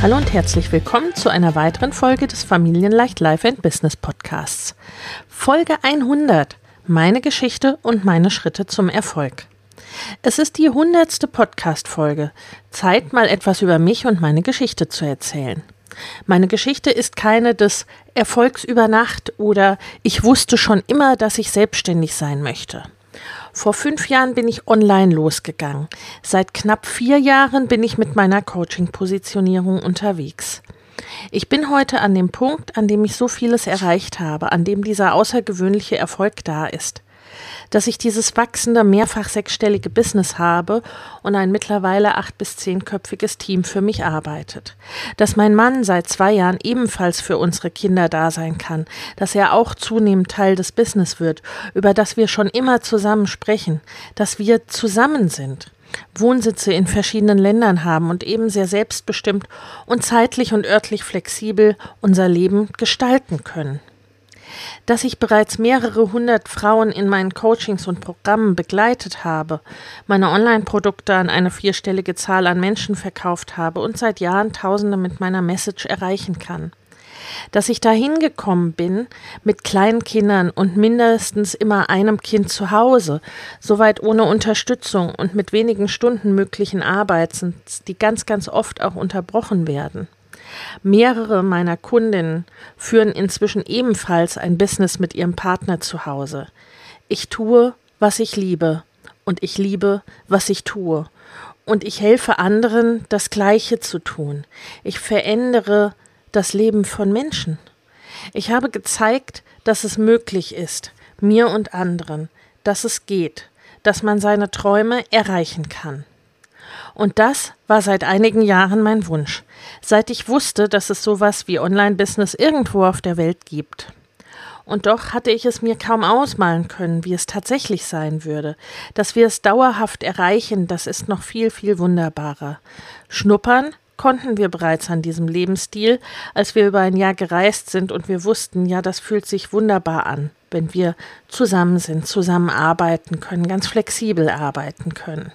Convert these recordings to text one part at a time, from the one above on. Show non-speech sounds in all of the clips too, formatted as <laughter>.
Hallo und herzlich willkommen zu einer weiteren Folge des Familienleicht Life and Business Podcasts. Folge 100. Meine Geschichte und meine Schritte zum Erfolg. Es ist die hundertste Podcast-Folge. Zeit, mal etwas über mich und meine Geschichte zu erzählen. Meine Geschichte ist keine des Erfolgs über Nacht oder ich wusste schon immer, dass ich selbstständig sein möchte. Vor fünf Jahren bin ich online losgegangen. Seit knapp vier Jahren bin ich mit meiner Coaching-Positionierung unterwegs. Ich bin heute an dem Punkt, an dem ich so vieles erreicht habe, an dem dieser außergewöhnliche Erfolg da ist dass ich dieses wachsende, mehrfach sechsstellige Business habe und ein mittlerweile acht- bis zehnköpfiges Team für mich arbeitet. Dass mein Mann seit zwei Jahren ebenfalls für unsere Kinder da sein kann, dass er auch zunehmend Teil des Business wird, über das wir schon immer zusammen sprechen, dass wir zusammen sind. Wohnsitze in verschiedenen Ländern haben und eben sehr selbstbestimmt und zeitlich und örtlich flexibel unser Leben gestalten können dass ich bereits mehrere hundert Frauen in meinen Coachings und Programmen begleitet habe, meine Online-Produkte an eine vierstellige Zahl an Menschen verkauft habe und seit Jahren Tausende mit meiner Message erreichen kann. Dass ich dahin gekommen bin mit kleinen Kindern und mindestens immer einem Kind zu Hause, soweit ohne Unterstützung und mit wenigen Stunden möglichen Arbeitens, die ganz, ganz oft auch unterbrochen werden. Mehrere meiner Kundinnen führen inzwischen ebenfalls ein Business mit ihrem Partner zu Hause. Ich tue, was ich liebe, und ich liebe, was ich tue. Und ich helfe anderen, das Gleiche zu tun. Ich verändere das Leben von Menschen. Ich habe gezeigt, dass es möglich ist, mir und anderen, dass es geht, dass man seine Träume erreichen kann. Und das war seit einigen Jahren mein Wunsch, seit ich wusste, dass es sowas wie Online-Business irgendwo auf der Welt gibt. Und doch hatte ich es mir kaum ausmalen können, wie es tatsächlich sein würde. Dass wir es dauerhaft erreichen, das ist noch viel, viel wunderbarer. Schnuppern konnten wir bereits an diesem Lebensstil, als wir über ein Jahr gereist sind und wir wussten, ja, das fühlt sich wunderbar an, wenn wir zusammen sind, zusammen arbeiten können, ganz flexibel arbeiten können.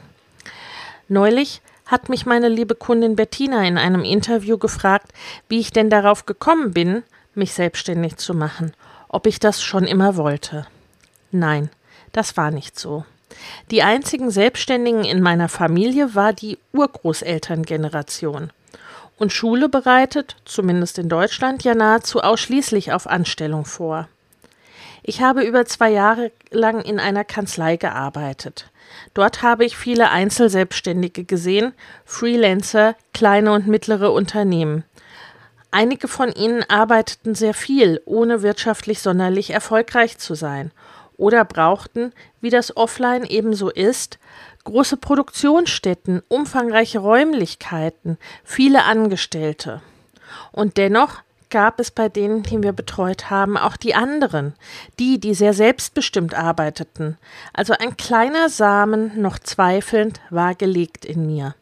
Neulich hat mich meine liebe Kundin Bettina in einem Interview gefragt, wie ich denn darauf gekommen bin, mich selbstständig zu machen, ob ich das schon immer wollte. Nein, das war nicht so. Die einzigen Selbstständigen in meiner Familie war die Urgroßelterngeneration. Und Schule bereitet, zumindest in Deutschland, ja nahezu ausschließlich auf Anstellung vor. Ich habe über zwei Jahre lang in einer Kanzlei gearbeitet. Dort habe ich viele Einzelselbstständige gesehen, Freelancer, kleine und mittlere Unternehmen. Einige von ihnen arbeiteten sehr viel, ohne wirtschaftlich sonderlich erfolgreich zu sein, oder brauchten, wie das offline ebenso ist, große Produktionsstätten, umfangreiche Räumlichkeiten, viele Angestellte. Und dennoch gab es bei denen, die wir betreut haben, auch die anderen, die, die sehr selbstbestimmt arbeiteten. Also ein kleiner Samen, noch zweifelnd, war gelegt in mir.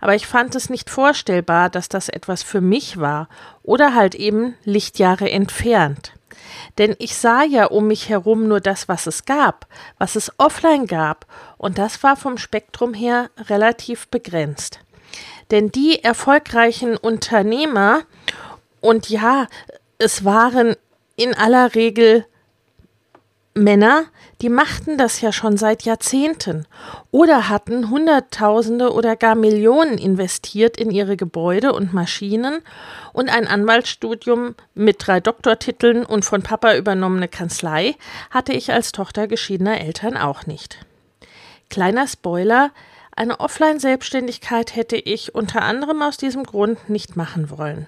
Aber ich fand es nicht vorstellbar, dass das etwas für mich war oder halt eben Lichtjahre entfernt. Denn ich sah ja um mich herum nur das, was es gab, was es offline gab, und das war vom Spektrum her relativ begrenzt. Denn die erfolgreichen Unternehmer und ja, es waren in aller Regel Männer, Die machten das ja schon seit Jahrzehnten oder hatten Hunderttausende oder gar Millionen investiert in ihre Gebäude und Maschinen und ein Anwaltsstudium mit drei Doktortiteln und von Papa übernommene Kanzlei hatte ich als Tochter geschiedener Eltern auch nicht. Kleiner Spoiler, eine Offline-Selbstständigkeit hätte ich unter anderem aus diesem Grund nicht machen wollen.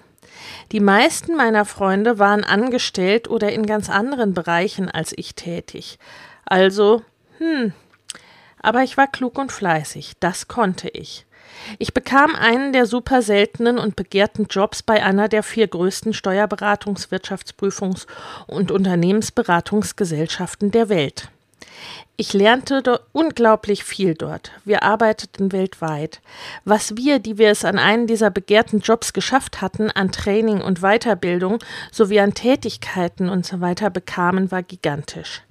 Die meisten meiner Freunde waren angestellt oder in ganz anderen Bereichen als ich tätig. Also, hm. Aber ich war klug und fleißig, das konnte ich. Ich bekam einen der super seltenen und begehrten Jobs bei einer der vier größten Steuerberatungs-, Wirtschaftsprüfungs- und Unternehmensberatungsgesellschaften der Welt. Ich lernte unglaublich viel dort. Wir arbeiteten weltweit. Was wir, die wir es an einen dieser begehrten Jobs geschafft hatten, an Training und Weiterbildung sowie an Tätigkeiten und so weiter bekamen, war gigantisch.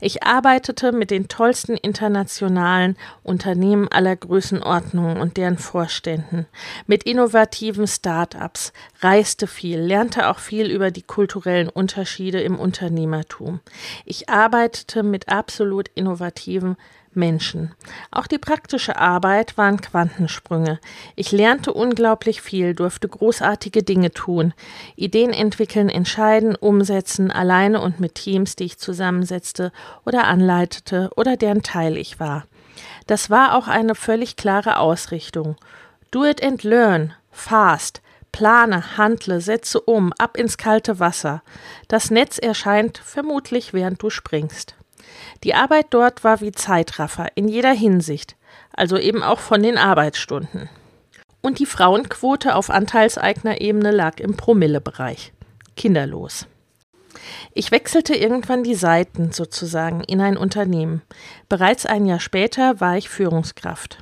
Ich arbeitete mit den tollsten internationalen Unternehmen aller Größenordnungen und deren Vorständen, mit innovativen Start-ups, reiste viel, lernte auch viel über die kulturellen Unterschiede im Unternehmertum. Ich arbeitete mit absolut innovativen Menschen. Auch die praktische Arbeit waren Quantensprünge. Ich lernte unglaublich viel, durfte großartige Dinge tun, Ideen entwickeln, entscheiden, umsetzen, alleine und mit Teams, die ich zusammensetzte oder anleitete oder deren Teil ich war. Das war auch eine völlig klare Ausrichtung. Do it and learn, fast, plane, handle, setze um, ab ins kalte Wasser. Das Netz erscheint vermutlich, während du springst. Die Arbeit dort war wie Zeitraffer in jeder Hinsicht, also eben auch von den Arbeitsstunden. Und die Frauenquote auf Anteilseignerebene lag im Promillebereich. Kinderlos. Ich wechselte irgendwann die Seiten sozusagen in ein Unternehmen. Bereits ein Jahr später war ich Führungskraft.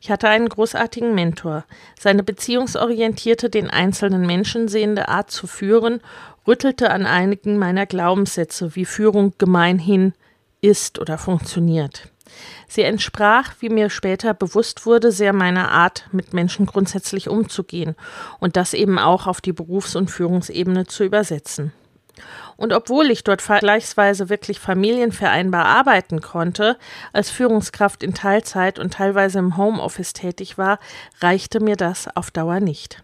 Ich hatte einen großartigen Mentor. Seine beziehungsorientierte, den einzelnen Menschen sehende Art zu führen rüttelte an einigen meiner Glaubenssätze, wie Führung gemeinhin ist oder funktioniert. Sie entsprach, wie mir später bewusst wurde, sehr meiner Art, mit Menschen grundsätzlich umzugehen und das eben auch auf die Berufs- und Führungsebene zu übersetzen. Und obwohl ich dort vergleichsweise wirklich familienvereinbar arbeiten konnte, als Führungskraft in Teilzeit und teilweise im Homeoffice tätig war, reichte mir das auf Dauer nicht.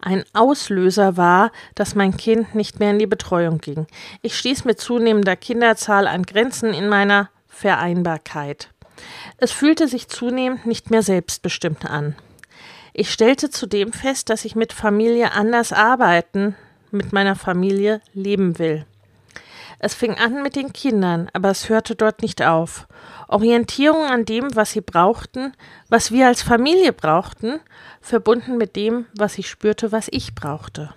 Ein Auslöser war, dass mein Kind nicht mehr in die Betreuung ging. Ich stieß mit zunehmender Kinderzahl an Grenzen in meiner Vereinbarkeit. Es fühlte sich zunehmend nicht mehr selbstbestimmt an. Ich stellte zudem fest, dass ich mit Familie anders arbeiten, mit meiner Familie leben will. Es fing an mit den Kindern, aber es hörte dort nicht auf. Orientierung an dem, was sie brauchten, was wir als Familie brauchten, verbunden mit dem, was ich spürte, was ich brauchte.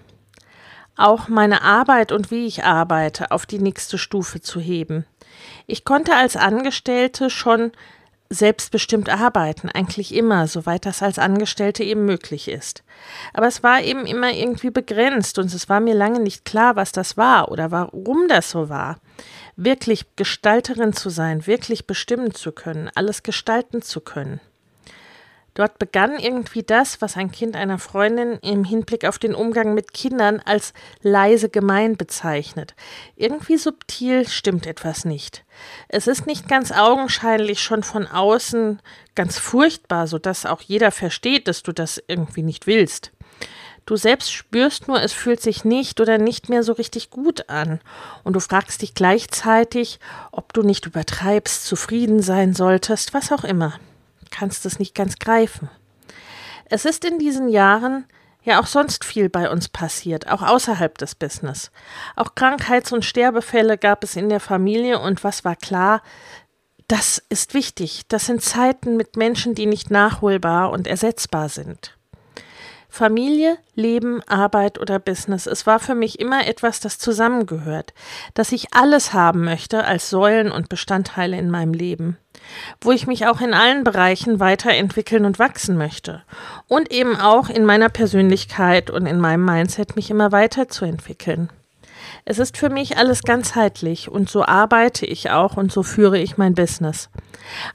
Auch meine Arbeit und wie ich arbeite auf die nächste Stufe zu heben. Ich konnte als Angestellte schon selbstbestimmt arbeiten, eigentlich immer, soweit das als Angestellte eben möglich ist. Aber es war eben immer irgendwie begrenzt und es war mir lange nicht klar, was das war oder warum das so war. Wirklich Gestalterin zu sein, wirklich bestimmen zu können, alles gestalten zu können. Dort begann irgendwie das, was ein Kind einer Freundin im Hinblick auf den Umgang mit Kindern als leise gemein bezeichnet. Irgendwie subtil stimmt etwas nicht. Es ist nicht ganz augenscheinlich schon von außen ganz furchtbar, so dass auch jeder versteht, dass du das irgendwie nicht willst. Du selbst spürst nur, es fühlt sich nicht oder nicht mehr so richtig gut an. Und du fragst dich gleichzeitig, ob du nicht übertreibst, zufrieden sein solltest, was auch immer kannst es nicht ganz greifen. Es ist in diesen Jahren ja auch sonst viel bei uns passiert, auch außerhalb des Business. Auch Krankheits- und Sterbefälle gab es in der Familie und was war klar, das ist wichtig. Das sind Zeiten mit Menschen, die nicht nachholbar und ersetzbar sind. Familie, Leben, Arbeit oder Business. Es war für mich immer etwas, das zusammengehört, dass ich alles haben möchte als Säulen und Bestandteile in meinem Leben, wo ich mich auch in allen Bereichen weiterentwickeln und wachsen möchte und eben auch in meiner Persönlichkeit und in meinem Mindset mich immer weiterzuentwickeln. Es ist für mich alles ganzheitlich und so arbeite ich auch und so führe ich mein Business.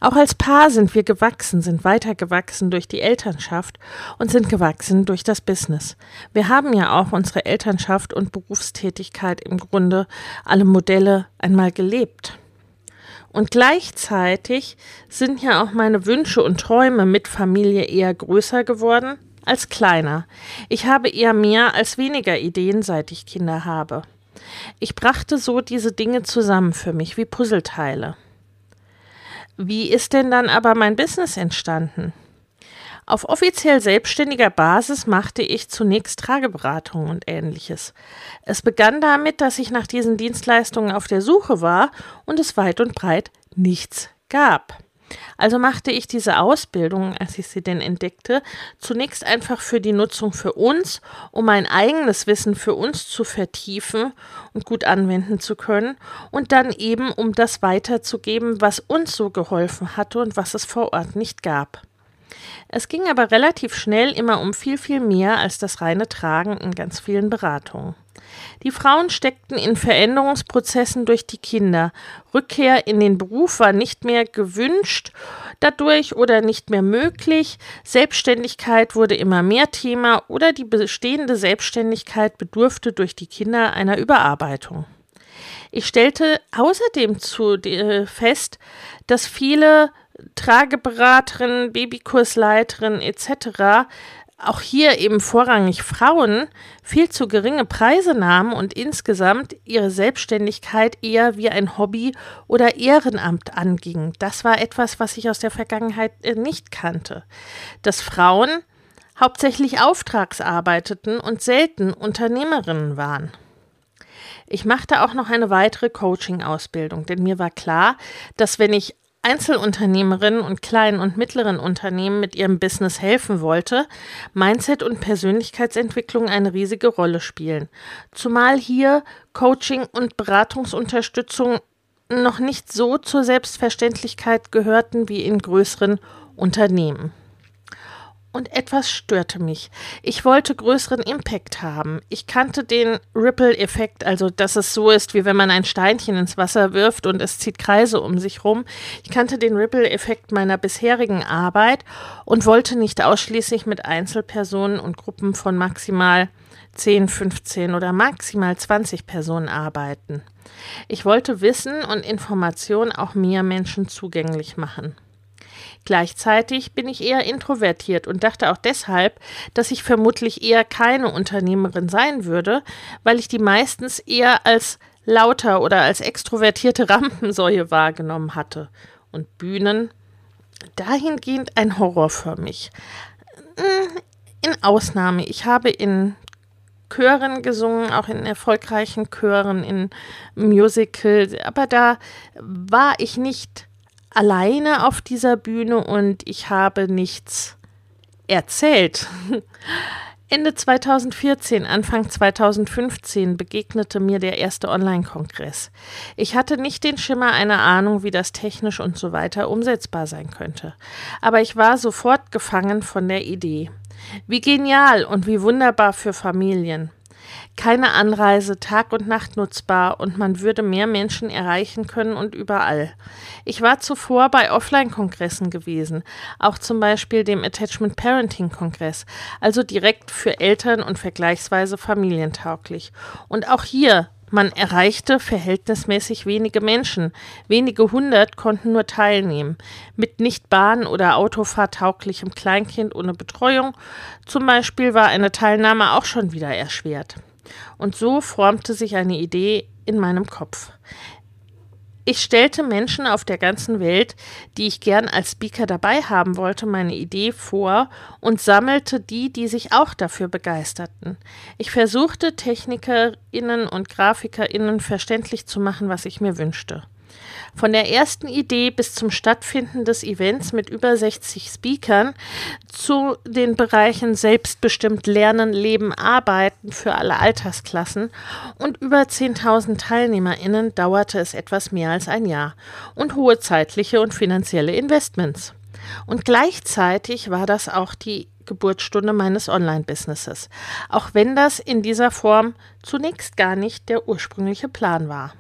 Auch als Paar sind wir gewachsen, sind weitergewachsen durch die Elternschaft und sind gewachsen durch das Business. Wir haben ja auch unsere Elternschaft und Berufstätigkeit im Grunde alle Modelle einmal gelebt. Und gleichzeitig sind ja auch meine Wünsche und Träume mit Familie eher größer geworden als kleiner. Ich habe eher mehr als weniger Ideen, seit ich Kinder habe. Ich brachte so diese Dinge zusammen für mich wie Puzzleteile. Wie ist denn dann aber mein Business entstanden? Auf offiziell selbstständiger Basis machte ich zunächst Trageberatung und ähnliches. Es begann damit, dass ich nach diesen Dienstleistungen auf der Suche war und es weit und breit nichts gab. Also machte ich diese Ausbildung, als ich sie denn entdeckte, zunächst einfach für die Nutzung für uns, um mein eigenes Wissen für uns zu vertiefen und gut anwenden zu können und dann eben, um das weiterzugeben, was uns so geholfen hatte und was es vor Ort nicht gab. Es ging aber relativ schnell immer um viel, viel mehr als das reine Tragen in ganz vielen Beratungen. Die Frauen steckten in Veränderungsprozessen durch die Kinder. Rückkehr in den Beruf war nicht mehr gewünscht dadurch oder nicht mehr möglich. Selbstständigkeit wurde immer mehr Thema oder die bestehende Selbstständigkeit bedurfte durch die Kinder einer Überarbeitung. Ich stellte außerdem zu, äh, fest, dass viele Trageberaterinnen, Babykursleiterinnen etc auch hier eben vorrangig Frauen viel zu geringe Preise nahmen und insgesamt ihre Selbstständigkeit eher wie ein Hobby oder Ehrenamt anging. Das war etwas, was ich aus der Vergangenheit äh, nicht kannte. Dass Frauen hauptsächlich auftragsarbeiteten und selten Unternehmerinnen waren. Ich machte auch noch eine weitere Coaching-Ausbildung, denn mir war klar, dass wenn ich Einzelunternehmerinnen und kleinen und mittleren Unternehmen mit ihrem Business helfen wollte, Mindset und Persönlichkeitsentwicklung eine riesige Rolle spielen. Zumal hier Coaching und Beratungsunterstützung noch nicht so zur Selbstverständlichkeit gehörten wie in größeren Unternehmen und etwas störte mich. Ich wollte größeren Impact haben. Ich kannte den Ripple-Effekt, also dass es so ist, wie wenn man ein Steinchen ins Wasser wirft und es zieht Kreise um sich rum. Ich kannte den Ripple-Effekt meiner bisherigen Arbeit und wollte nicht ausschließlich mit Einzelpersonen und Gruppen von maximal 10, 15 oder maximal 20 Personen arbeiten. Ich wollte Wissen und Information auch mehr Menschen zugänglich machen. Gleichzeitig bin ich eher introvertiert und dachte auch deshalb, dass ich vermutlich eher keine Unternehmerin sein würde, weil ich die meistens eher als lauter oder als extrovertierte <laughs> Rampensäue wahrgenommen hatte. Und Bühnen dahingehend ein Horror für mich. Hm, in Ausnahme. Ich habe in Chören gesungen, auch in erfolgreichen Chören, in Musicals, aber da war ich nicht alleine auf dieser Bühne und ich habe nichts erzählt. <laughs> Ende 2014, Anfang 2015 begegnete mir der erste Online-Kongress. Ich hatte nicht den Schimmer einer Ahnung, wie das technisch und so weiter umsetzbar sein könnte. Aber ich war sofort gefangen von der Idee. Wie genial und wie wunderbar für Familien keine Anreise Tag und Nacht nutzbar und man würde mehr Menschen erreichen können und überall. Ich war zuvor bei Offline-Kongressen gewesen, auch zum Beispiel dem Attachment Parenting Kongress, also direkt für Eltern und vergleichsweise familientauglich. Und auch hier man erreichte verhältnismäßig wenige Menschen. Wenige hundert konnten nur teilnehmen. Mit nicht Bahn- oder Autofahrtauglichem Kleinkind ohne Betreuung zum Beispiel war eine Teilnahme auch schon wieder erschwert. Und so formte sich eine Idee in meinem Kopf. Ich stellte Menschen auf der ganzen Welt, die ich gern als Speaker dabei haben wollte, meine Idee vor und sammelte die, die sich auch dafür begeisterten. Ich versuchte Technikerinnen und Grafikerinnen verständlich zu machen, was ich mir wünschte. Von der ersten Idee bis zum Stattfinden des Events mit über 60 Speakern zu den Bereichen selbstbestimmt Lernen, Leben, Arbeiten für alle Altersklassen und über 10.000 TeilnehmerInnen dauerte es etwas mehr als ein Jahr und hohe zeitliche und finanzielle Investments. Und gleichzeitig war das auch die Geburtsstunde meines Online-Businesses, auch wenn das in dieser Form zunächst gar nicht der ursprüngliche Plan war.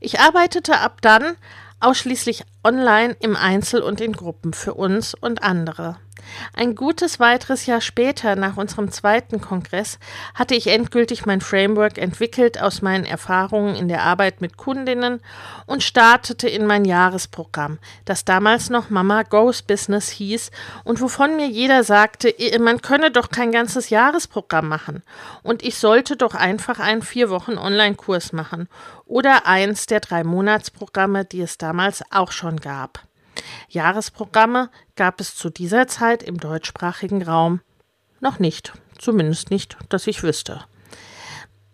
Ich arbeitete ab dann ausschließlich online im Einzel und in Gruppen für uns und andere. Ein gutes weiteres Jahr später, nach unserem zweiten Kongress, hatte ich endgültig mein Framework entwickelt aus meinen Erfahrungen in der Arbeit mit Kundinnen und startete in mein Jahresprogramm, das damals noch Mama Goes Business hieß und wovon mir jeder sagte, man könne doch kein ganzes Jahresprogramm machen und ich sollte doch einfach einen vier Wochen Online-Kurs machen oder eins der drei Monatsprogramme, die es damals auch schon gab. Jahresprogramme gab es zu dieser Zeit im deutschsprachigen Raum noch nicht, zumindest nicht, dass ich wüsste.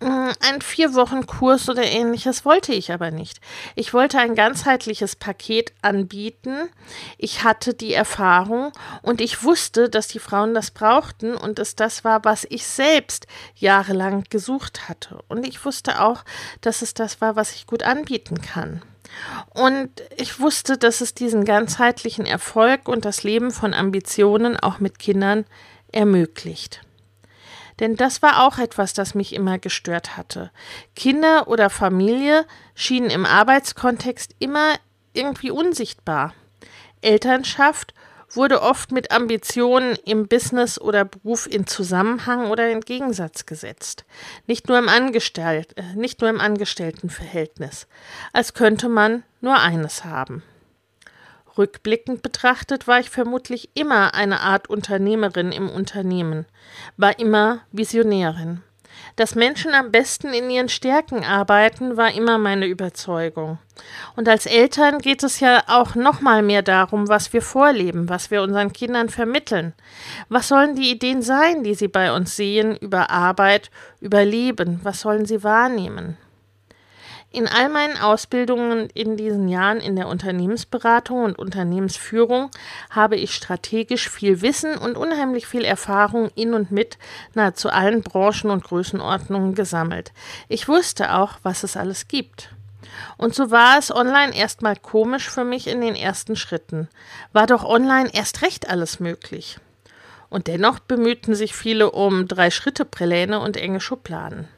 Hm, ein vier Wochen Kurs oder ähnliches wollte ich aber nicht. Ich wollte ein ganzheitliches Paket anbieten. Ich hatte die Erfahrung und ich wusste, dass die Frauen das brauchten und es das war, was ich selbst jahrelang gesucht hatte. Und ich wusste auch, dass es das war, was ich gut anbieten kann. Und ich wusste, dass es diesen ganzheitlichen Erfolg und das Leben von Ambitionen auch mit Kindern ermöglicht. Denn das war auch etwas, das mich immer gestört hatte. Kinder oder Familie schienen im Arbeitskontext immer irgendwie unsichtbar. Elternschaft wurde oft mit Ambitionen im Business oder Beruf in Zusammenhang oder in Gegensatz gesetzt. Nicht nur im, Angestell äh, nicht nur im Angestelltenverhältnis, als könnte man nur eines haben. Rückblickend betrachtet war ich vermutlich immer eine Art Unternehmerin im Unternehmen, war immer Visionärin. Dass Menschen am besten in ihren Stärken arbeiten, war immer meine Überzeugung. Und als Eltern geht es ja auch noch mal mehr darum, was wir vorleben, was wir unseren Kindern vermitteln. Was sollen die Ideen sein, die sie bei uns sehen über Arbeit, über Leben? Was sollen sie wahrnehmen? In all meinen Ausbildungen in diesen Jahren in der Unternehmensberatung und Unternehmensführung habe ich strategisch viel Wissen und unheimlich viel Erfahrung in und mit nahezu allen Branchen und Größenordnungen gesammelt. Ich wusste auch, was es alles gibt. Und so war es online erstmal komisch für mich in den ersten Schritten. War doch online erst recht alles möglich. Und dennoch bemühten sich viele um Drei-Schritte-Präläne und enge Schubladen.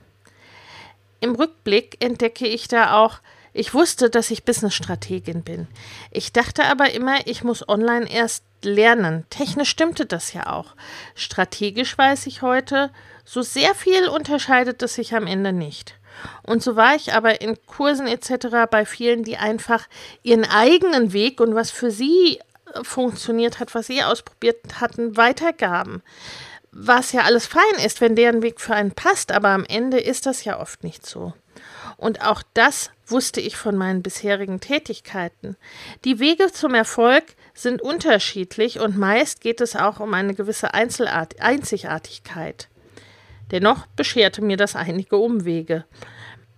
Im Rückblick entdecke ich da auch, ich wusste, dass ich Businessstrategin bin. Ich dachte aber immer, ich muss online erst lernen. Technisch stimmte das ja auch. Strategisch weiß ich heute, so sehr viel unterscheidet es sich am Ende nicht. Und so war ich aber in Kursen etc. bei vielen, die einfach ihren eigenen Weg und was für sie funktioniert hat, was sie ausprobiert hatten, weitergaben was ja alles fein ist, wenn deren Weg für einen passt, aber am Ende ist das ja oft nicht so. Und auch das wusste ich von meinen bisherigen Tätigkeiten. Die Wege zum Erfolg sind unterschiedlich und meist geht es auch um eine gewisse Einzelart Einzigartigkeit. Dennoch bescherte mir das einige Umwege.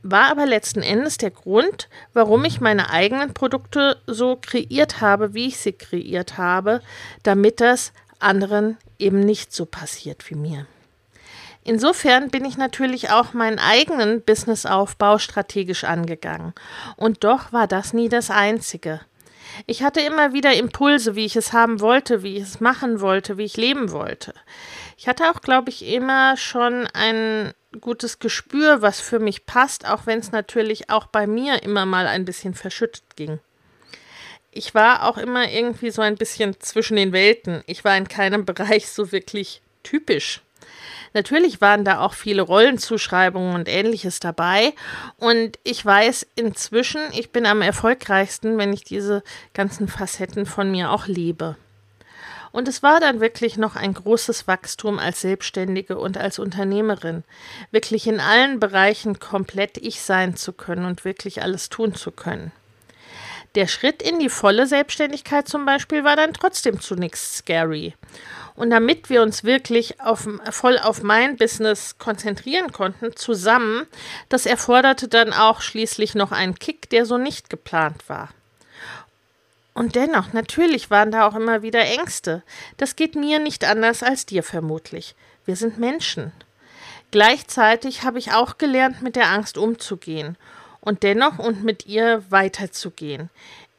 War aber letzten Endes der Grund, warum ich meine eigenen Produkte so kreiert habe, wie ich sie kreiert habe, damit das anderen eben nicht so passiert wie mir. Insofern bin ich natürlich auch meinen eigenen Businessaufbau strategisch angegangen. Und doch war das nie das Einzige. Ich hatte immer wieder Impulse, wie ich es haben wollte, wie ich es machen wollte, wie ich leben wollte. Ich hatte auch, glaube ich, immer schon ein gutes Gespür, was für mich passt, auch wenn es natürlich auch bei mir immer mal ein bisschen verschüttet ging ich war auch immer irgendwie so ein bisschen zwischen den Welten. Ich war in keinem <laughs> Bereich so wirklich typisch. Natürlich waren da auch viele Rollenzuschreibungen und ähnliches dabei. Und ich weiß inzwischen, ich bin am erfolgreichsten, wenn ich diese ganzen Facetten von mir auch lebe. Und es war dann wirklich noch ein großes Wachstum als Selbstständige und als Unternehmerin, wirklich in allen Bereichen komplett ich sein zu können und wirklich alles tun zu können. Der Schritt in die volle Selbstständigkeit zum Beispiel war dann trotzdem zunächst scary. Und damit wir uns wirklich auf, voll auf mein Business konzentrieren konnten, zusammen, das erforderte dann auch schließlich noch einen Kick, der so nicht geplant war. Und dennoch, natürlich waren da auch immer wieder Ängste. Das geht mir nicht anders als dir vermutlich. Wir sind Menschen. Gleichzeitig habe ich auch gelernt, mit der Angst umzugehen und dennoch und mit ihr weiterzugehen.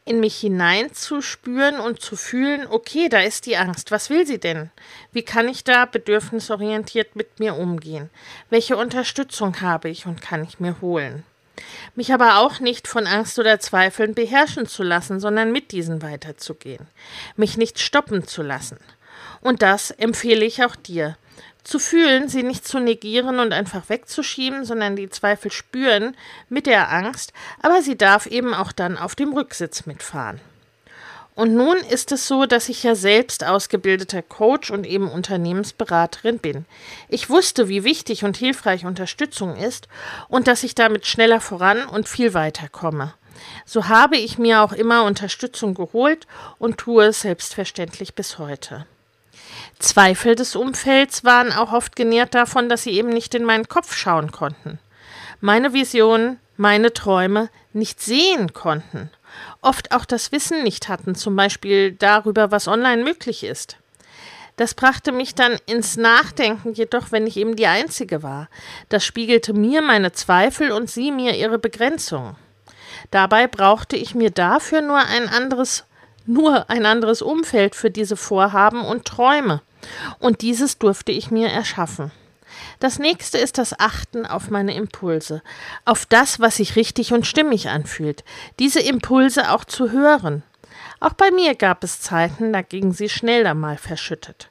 In mich hineinzuspüren und zu fühlen, okay, da ist die Angst. Was will sie denn? Wie kann ich da bedürfnisorientiert mit mir umgehen? Welche Unterstützung habe ich und kann ich mir holen? Mich aber auch nicht von Angst oder Zweifeln beherrschen zu lassen, sondern mit diesen weiterzugehen. Mich nicht stoppen zu lassen. Und das empfehle ich auch dir. Zu fühlen, sie nicht zu negieren und einfach wegzuschieben, sondern die Zweifel spüren mit der Angst, aber sie darf eben auch dann auf dem Rücksitz mitfahren. Und nun ist es so, dass ich ja selbst ausgebildeter Coach und eben Unternehmensberaterin bin. Ich wusste, wie wichtig und hilfreich Unterstützung ist und dass ich damit schneller voran und viel weiter komme. So habe ich mir auch immer Unterstützung geholt und tue es selbstverständlich bis heute. Zweifel des Umfelds waren auch oft genährt davon, dass sie eben nicht in meinen Kopf schauen konnten. Meine Visionen, meine Träume nicht sehen konnten. Oft auch das Wissen nicht hatten, zum Beispiel darüber, was online möglich ist. Das brachte mich dann ins Nachdenken, jedoch wenn ich eben die Einzige war. Das spiegelte mir meine Zweifel und sie mir ihre Begrenzung. Dabei brauchte ich mir dafür nur ein anderes, nur ein anderes Umfeld für diese Vorhaben und Träume. Und dieses durfte ich mir erschaffen. Das nächste ist das Achten auf meine Impulse, auf das, was sich richtig und stimmig anfühlt, diese Impulse auch zu hören. Auch bei mir gab es Zeiten, da gingen sie schneller mal verschüttet.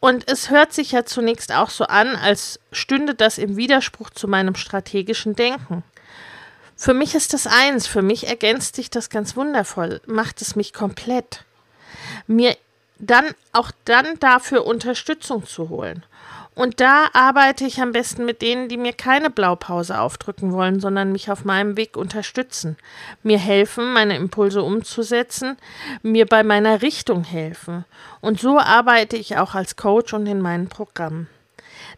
Und es hört sich ja zunächst auch so an, als stünde das im Widerspruch zu meinem strategischen Denken. Für mich ist das eins, für mich ergänzt sich das ganz wundervoll, macht es mich komplett. Mir dann auch dann dafür Unterstützung zu holen. Und da arbeite ich am besten mit denen, die mir keine Blaupause aufdrücken wollen, sondern mich auf meinem Weg unterstützen, mir helfen, meine Impulse umzusetzen, mir bei meiner Richtung helfen. Und so arbeite ich auch als Coach und in meinen Programmen.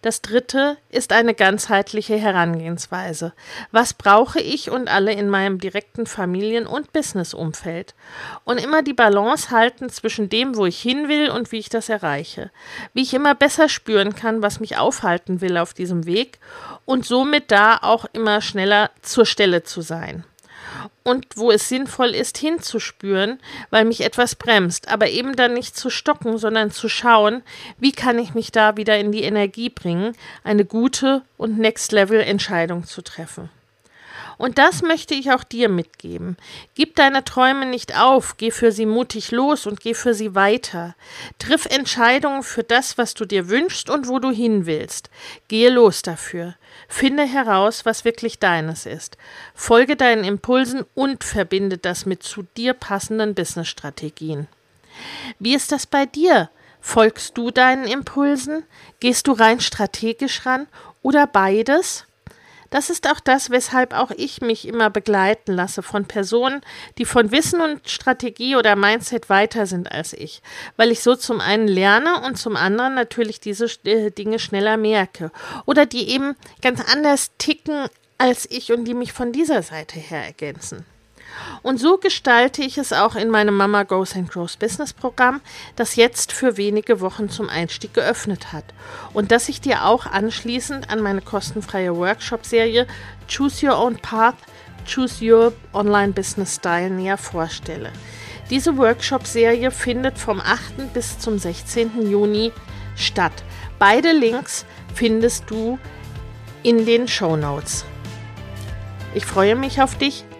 Das dritte ist eine ganzheitliche Herangehensweise. Was brauche ich und alle in meinem direkten Familien- und Businessumfeld? Und immer die Balance halten zwischen dem, wo ich hin will und wie ich das erreiche. Wie ich immer besser spüren kann, was mich aufhalten will auf diesem Weg und somit da auch immer schneller zur Stelle zu sein und wo es sinnvoll ist, hinzuspüren, weil mich etwas bremst, aber eben dann nicht zu stocken, sondern zu schauen, wie kann ich mich da wieder in die Energie bringen, eine gute und Next-Level-Entscheidung zu treffen. Und das möchte ich auch dir mitgeben. Gib deine Träume nicht auf, geh für sie mutig los und geh für sie weiter. Triff Entscheidungen für das, was du dir wünschst und wo du hin willst. Gehe los dafür. Finde heraus, was wirklich deines ist. Folge deinen Impulsen und verbinde das mit zu dir passenden Businessstrategien. Wie ist das bei dir? Folgst du deinen Impulsen? Gehst du rein strategisch ran oder beides? Das ist auch das, weshalb auch ich mich immer begleiten lasse von Personen, die von Wissen und Strategie oder Mindset weiter sind als ich, weil ich so zum einen lerne und zum anderen natürlich diese äh, Dinge schneller merke oder die eben ganz anders ticken als ich und die mich von dieser Seite her ergänzen. Und so gestalte ich es auch in meinem Mama Goes and Grows Business Programm, das jetzt für wenige Wochen zum Einstieg geöffnet hat und das ich dir auch anschließend an meine kostenfreie Workshop-Serie Choose Your Own Path, Choose Your Online Business Style näher vorstelle. Diese Workshop-Serie findet vom 8. bis zum 16. Juni statt. Beide Links findest du in den Show Notes. Ich freue mich auf dich